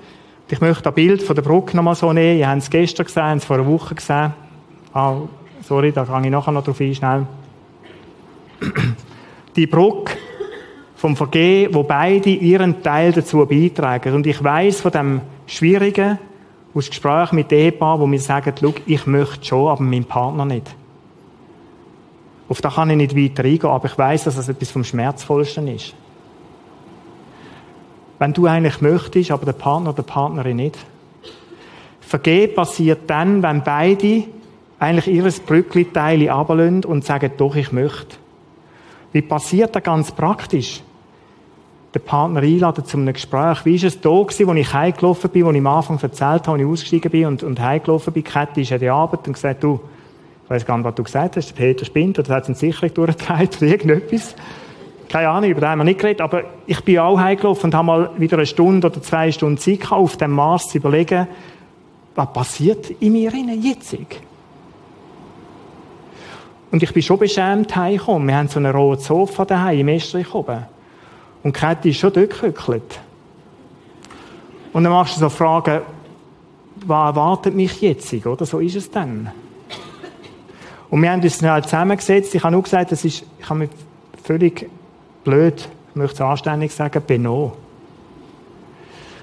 ich möchte ein Bild von der Brücke nochmal so nehmen. Ihr habt es gestern gesehen, es vor einer Woche gesehen. Ah, sorry, da kann ich nachher noch drauf ein, schnell. Die Brücke vom Vergehen, wo beide ihren Teil dazu beitragen. Und ich weiß von dem Schwierigen aus Gesprächen mit Ehepaaren, wo mir sagen, ich möchte schon, aber mein Partner nicht. Auf das kann ich nicht weiter eingehen, aber ich weiß, dass das etwas vom Schmerzvollsten ist. Wenn du eigentlich möchtest, aber der Partner oder die Partnerin nicht. Vergehen passiert dann, wenn beide eigentlich ihres Brückli-Teile ablösen und sagen, doch, ich möchte. Wie passiert das ganz praktisch? Den Partner einladen zu einem Gespräch. Wie war es da gewesen, als ich heimgelaufen bin, als ich am Anfang erzählt habe, als ich ausgestiegen bin und, und heimgelaufen bin? Kette ist an die Arbeit und gesagt, du, ich weiß gar nicht, was du gesagt hast, der Peter spinnt, oder hat es eine Sicherung durchgetragen oder irgendetwas. Keine Ahnung, über den haben wir nicht geredet, aber ich bin auch heimgelaufen und habe mal wieder eine Stunde oder zwei Stunden Zeit gehabt, auf dem Mars zu überlegen, was passiert in mir jetzt? Und ich bin schon beschämt heimgekommen. Wir haben so ein rotes Sofa daheim im Estrich oben. Und Kette ist schon dort gekückelt. Und dann machst du so Fragen, was erwartet mich jetzt? Oder so ist es dann. Und wir haben uns dann halt zusammengesetzt. Ich habe nur gesagt, das ist, ich habe mich völlig blöd, ich möchte es anständig sagen, benommen.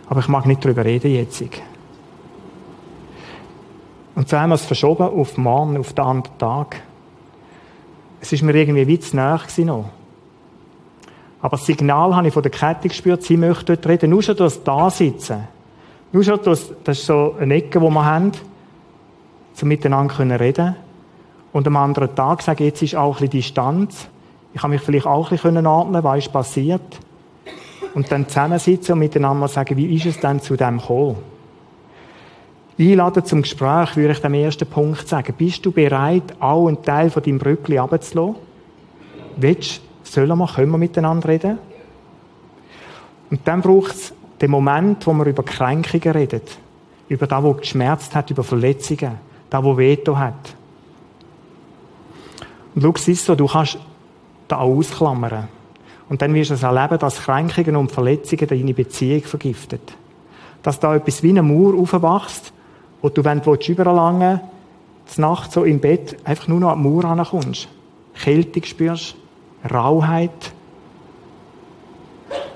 Aber ich mag nicht darüber reden jetzt. Und so haben wir es verschoben auf morgen, auf den anderen Tag. Es ist mir irgendwie wie zu nahe noch. Aber das Signal habe ich von der Kette gespürt, sie möchte dort reden. Nur schon das da sitzen. Nur schon das, das ist so eine Ecke, die wir haben, um miteinander reden können Und am anderen Tag sagen, jetzt ist auch ein bisschen Distanz. Ich habe mich vielleicht auch ein bisschen ordnen was ist passiert. Und dann zusammensitzen und miteinander sagen, wie ist es denn zu dem gekommen? Einladen zum Gespräch würde ich dem ersten Punkt sagen. Bist du bereit, auch einen Teil von deinem Brückli abzulassen? Willst, sollen wir, können wir miteinander reden? Und dann braucht es den Moment, wo wir über Kränkungen reden. Über das, was geschmerzt hat, über Verletzungen. Das, was Veto hat. Und schau, ist so, du kannst da ausklammern. Und dann wirst du es erleben, dass Kränkungen und Verletzungen deine Beziehung vergiftet. Dass da etwas wie eine Mauer aufwachst, wo du, wenn du überlangen willst, Nacht so im Bett einfach nur noch an die Mauer rankommst. Kälte spürst, Rauheit.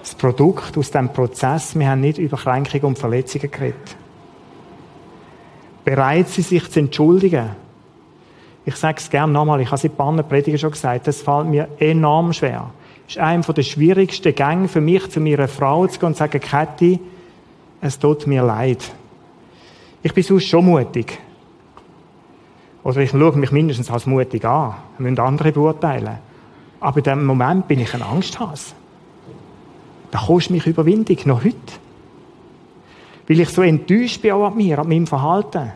Das Produkt aus diesem Prozess, wir haben nicht über Kränkungen und Verletzungen geredet. Bereit sie sich zu entschuldigen. Ich sage es gerne nochmal, ich habe es in paar Prediger schon gesagt, das fällt mir enorm schwer ist einer der schwierigsten Gänge für mich, zu meiner Frau zu gehen und zu sagen, Kathi, es tut mir leid. Ich bin sonst schon mutig. Oder ich schaue mich mindestens als mutig an. Das müssen andere beurteilen. Aber in dem Moment bin ich ein Angsthase. Da kostet mich Überwindung, noch heute. Weil ich so enttäuscht bin auch an mir, an meinem Verhalten.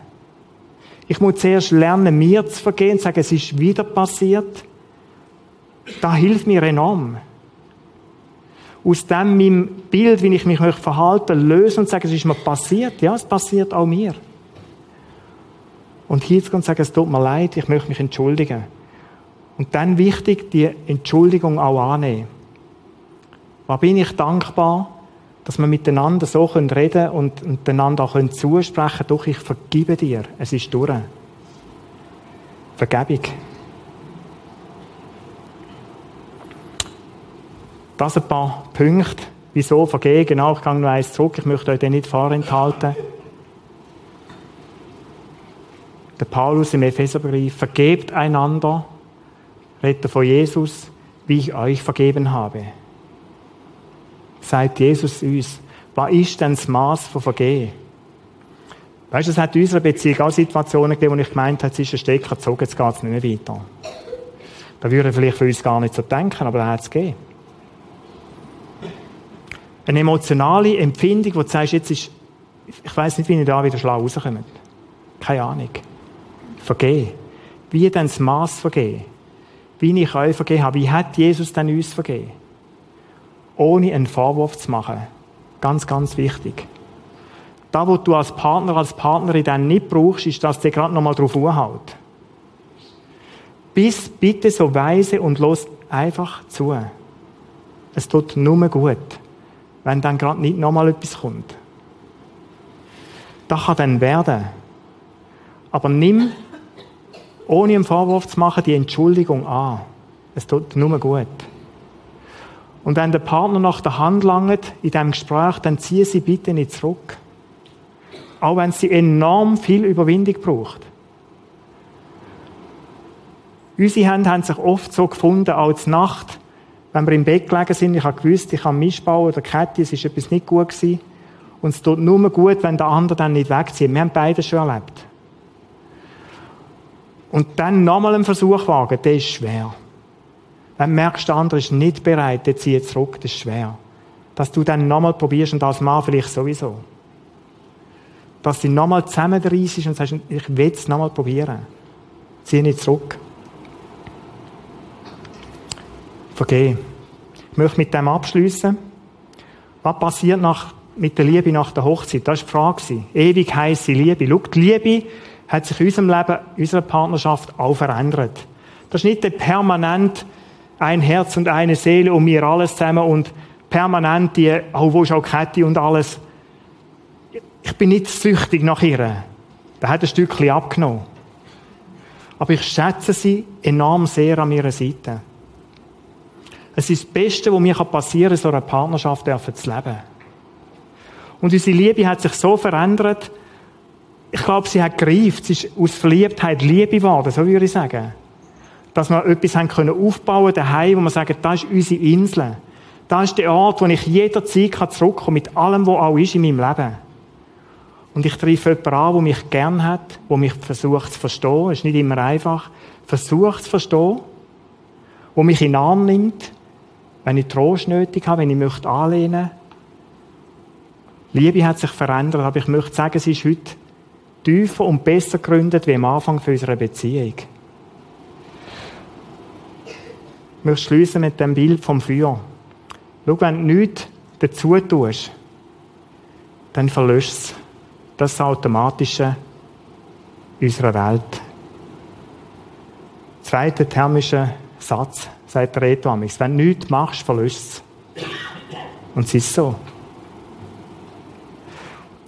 Ich muss zuerst lernen, mir zu vergehen, zu sagen, es ist wieder passiert da hilft mir enorm. Aus dem meinem Bild, wie ich mich verhalten lösen und sagen, es ist mir passiert. Ja, es passiert auch mir. Und hier zu sagen, es tut mir leid, ich möchte mich entschuldigen. Und dann wichtig, die Entschuldigung auch annehmen. Was bin ich dankbar, dass wir miteinander so reden können und, und einander auch zusprechen können, doch ich vergebe dir. Es ist durch. Vergebung. Das ein paar Punkte. Wieso vergehen? Genau, ich gehe noch eins zurück. Ich möchte euch den nicht vorenthalten. Der Paulus im Epheserbrief, vergebt einander, redet von Jesus, wie ich euch vergeben habe. Sagt Jesus uns, was ist denn das Maß von Vergehen? Weißt du, es hat in unserer Beziehung auch Situationen gegeben, wo ich gemeint habe, es ist ein Stecker gezogen, jetzt geht es nicht mehr weiter. Da würde vielleicht für uns gar nicht so denken, aber da hat es gegeben. Eine emotionale Empfindung, wo du sagst, jetzt ist, ich weiß nicht, wie ich da wieder schlau rauskomme. Keine Ahnung. Vergehen. Wie denn das Maß vergehen? Wie ich euch vergeben habe. Wie hat Jesus denn uns vergeben? Ohne einen Vorwurf zu machen. Ganz, ganz wichtig. Da, wo du als Partner, als Partnerin dann nicht brauchst, ist, dass der gerade nochmal drauf anhält. Bist bitte so weise und los einfach zu. Es tut nur gut wenn dann gerade nicht nochmal etwas kommt. Das kann dann werden. Aber nimm, ohne einen Vorwurf zu machen, die Entschuldigung an. Es tut nur gut. Und wenn der Partner nach der Hand langt in diesem Gespräch, dann ziehe sie bitte nicht zurück. Auch wenn sie enorm viel Überwindung braucht. Unsere Hände haben sich oft so gefunden, als Nacht wenn wir im Bett gelegen sind, ich habe gewusst, ich habe Mischbau oder Kette, es ist etwas nicht gut gewesen. Und es tut nur gut, wenn der andere dann nicht wegzieht. Wir haben beide schon erlebt. Und dann nochmal einen Versuch wagen, das ist schwer. Wenn du merkst, der andere ist nicht bereit, der zieht zurück, das ist schwer. Dass du dann nochmal probierst und als Mann vielleicht sowieso. Dass du nochmal zusammenreißt und sagst, ich will es nochmal probieren. Zieh nicht zurück. Vergeben. Ich möchte mit dem abschließen. Was passiert nach, mit der Liebe nach der Hochzeit? Das war die Frage. Ewig heisse Liebe. Schau, die Liebe hat sich in unserem Leben, in unserer Partnerschaft auch verändert. Das ist nicht permanent ein Herz und eine Seele und wir alles zusammen und permanent die, oh, wo ist auch Kette und alles. Ich bin nicht süchtig nach ihr. Da hat ein Stückchen abgenommen. Aber ich schätze sie enorm sehr an ihrer Seite. Es ist das Beste, was mir passieren kann, so eine Partnerschaft zu leben. Und unsere Liebe hat sich so verändert, ich glaube, sie hat gereift. Sie ist aus Verliebtheit Liebe geworden, so würde ich sagen. Dass wir etwas haben können aufbauen daheim, wo wir sagen, das ist unsere Insel. Das ist der Ort, wo ich jederzeit zurückkommen kann, mit allem, was auch ist in meinem Leben. Und ich treffe jemanden an, der mich gern hat, der mich versucht zu verstehen. Es ist nicht immer einfach. Versucht zu verstehen. Der mich in den Arm nimmt, wenn ich Trost nötig habe, wenn ich möchte anlehnen. Liebe hat sich verändert, aber ich möchte sagen, sie ist heute tiefer und besser gegründet wie am Anfang unserer Beziehung. Ich möchte schließen mit dem Bild vom Feuer. Schau, wenn du nichts dazu tust, dann verlöscht es das Automatische unserer Welt. Zweiter thermischer Satz, sagt Reto Amix. Wenn du nichts machst, verlöscht es. Und es ist so.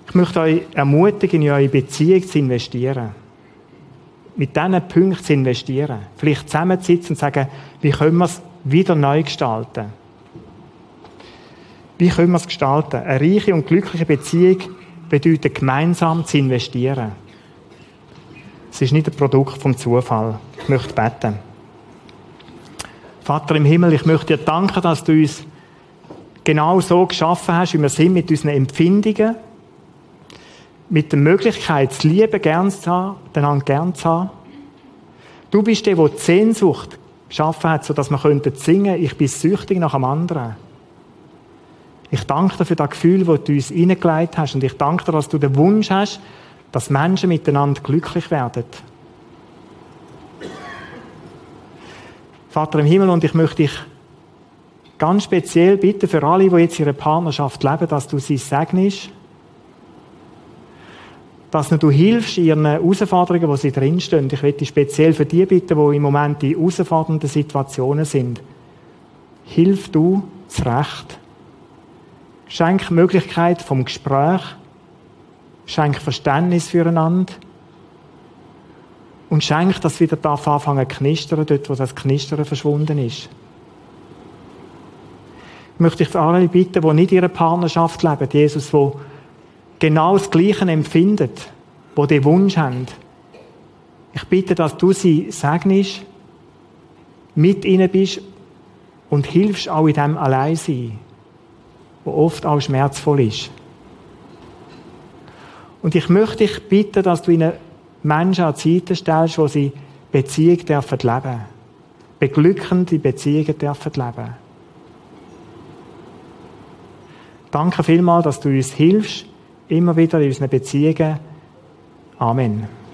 Ich möchte euch ermutigen, in eure Beziehung zu investieren. Mit diesen Punkten zu investieren. Vielleicht zusammenzusitzen und sagen, wie können wir es wieder neu gestalten? Wie können wir es gestalten? Eine reiche und glückliche Beziehung bedeutet, gemeinsam zu investieren. Es ist nicht ein Produkt vom Zufall. Ich möchte beten. Vater im Himmel, ich möchte dir danken, dass du uns genau so geschaffen hast, wie wir sind, mit unseren Empfindungen, mit der Möglichkeit, das Liebe gern zu haben, einander gern zu haben. Du bist der, der die Sehnsucht geschaffen hat, sodass wir singen könnten, ich bin süchtig nach einem anderen. Ich danke dir für das Gefühl, das du uns hineingelegt hast. Und ich danke dir, dass du den Wunsch hast, dass Menschen miteinander glücklich werden. Vater im Himmel, und ich möchte dich ganz speziell bitten für alle, die jetzt ihre Partnerschaft leben, dass du sie segnest, dass du hilfst ihren Herausforderungen, wo sie drinstehen. Ich möchte speziell für die bitten, die im Moment in herausfordernden Situationen sind. Hilf du zurecht. Schenk Möglichkeit vom Gespräch. Schenk Verständnis füreinander. Und schenk, dass wieder darf anfangen zu knistern, dort, wo das Knistern verschwunden ist. Ich möchte für alle bitten, die nicht in ihrer Partnerschaft leben, Jesus, die genau das Gleiche empfinden, die den Wunsch haben. Ich bitte, dass du sie segnest, mit ihnen bist und hilfst auch in dem Alleinsein wo oft auch schmerzvoll ist. Und ich möchte dich bitten, dass du ihnen Menschen an Seite stellst, wo sie Beziehung dürfen leben. Beglückende Beziehungen dürfen leben. Danke vielmals, dass du uns hilfst, immer wieder in unseren Beziehungen. Amen.